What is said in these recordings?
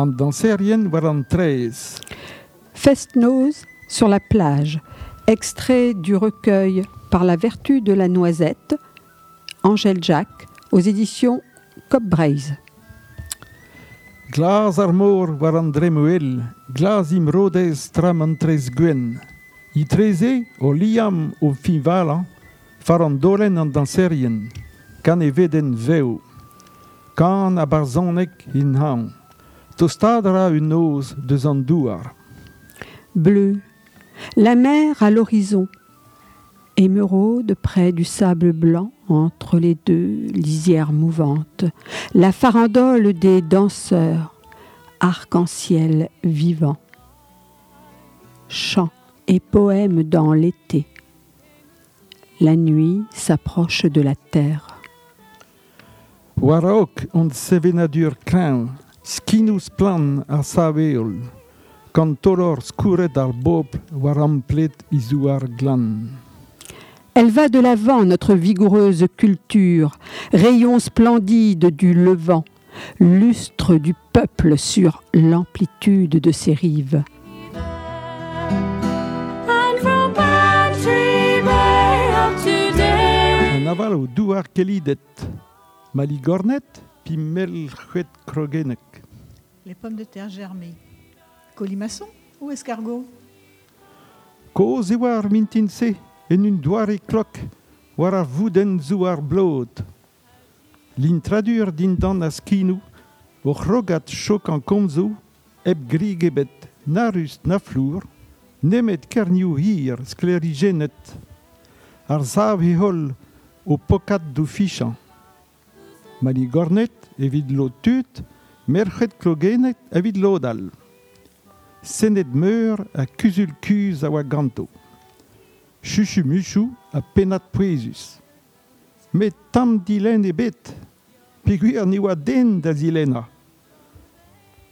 En danserienne waren treize. Fest-Noz sur la plage, extrait du recueil Par la vertu de la noisette, Angèle Jacques, aux éditions Copbraise. Glas armor waren dremuel, glas im rodes tram an tres gwen. I treze o liam o fin valan, faran dolen an danserien, kan e veden veo. Kan a barzonek in han. Tostadra une ose de zandouar. Bleu, la mer à l'horizon, émeraude près du sable blanc entre les deux lisières mouvantes, la farandole des danseurs, arc-en-ciel vivant. Chants et poèmes dans l'été. La nuit s'approche de la terre. Warok und sevenadur skinus plan a saveol, quand toror skouret ar bob war amplet izouar glan. Elle va de l'avant, notre vigoureuse culture, rayon splendide du levant, lustre du peuple sur l'amplitude de ses rives. An aval o douar kelidet, maligornet Les pommes de terre germées. Colimaçon ou escargot? Koz e war mintin se, en un doare klok, war ar vouden zou ar blod. L'intradur din dan a skinou, o c'hrogat chok an komzo, eb grig ebet na rust na flour, nemet kerniou hir sklerigenet, ar zav hol o pokat do fichan. Mali gornet evit lo tut, merchet klogenet evit lodal. Senet meur a kuzul kuz a oa ganto. Chuchu muchou a penat poezus. Met tam dilen e bet, peguer ni oa den da zilena.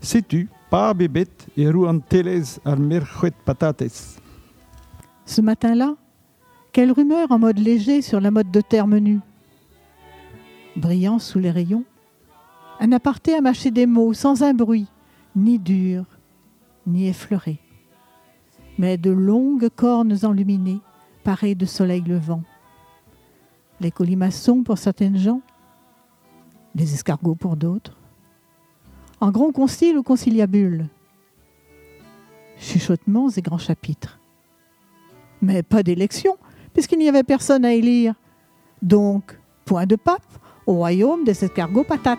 Setu, pa bebet e rou an telez ar merchet patates. Ce matin-là, quelle rumeur en mode léger sur la mode de terre menue Brillant sous les rayons, un aparté a mâché des mots sans un bruit, ni dur, ni effleuré, mais de longues cornes enluminées, parées de soleil levant. Les colimaçons pour certaines gens, les escargots pour d'autres. En grand concile ou conciliabule, chuchotements et grands chapitres. Mais pas d'élection, puisqu'il n'y avait personne à élire. Donc, point de pape au royaume des escargots patates.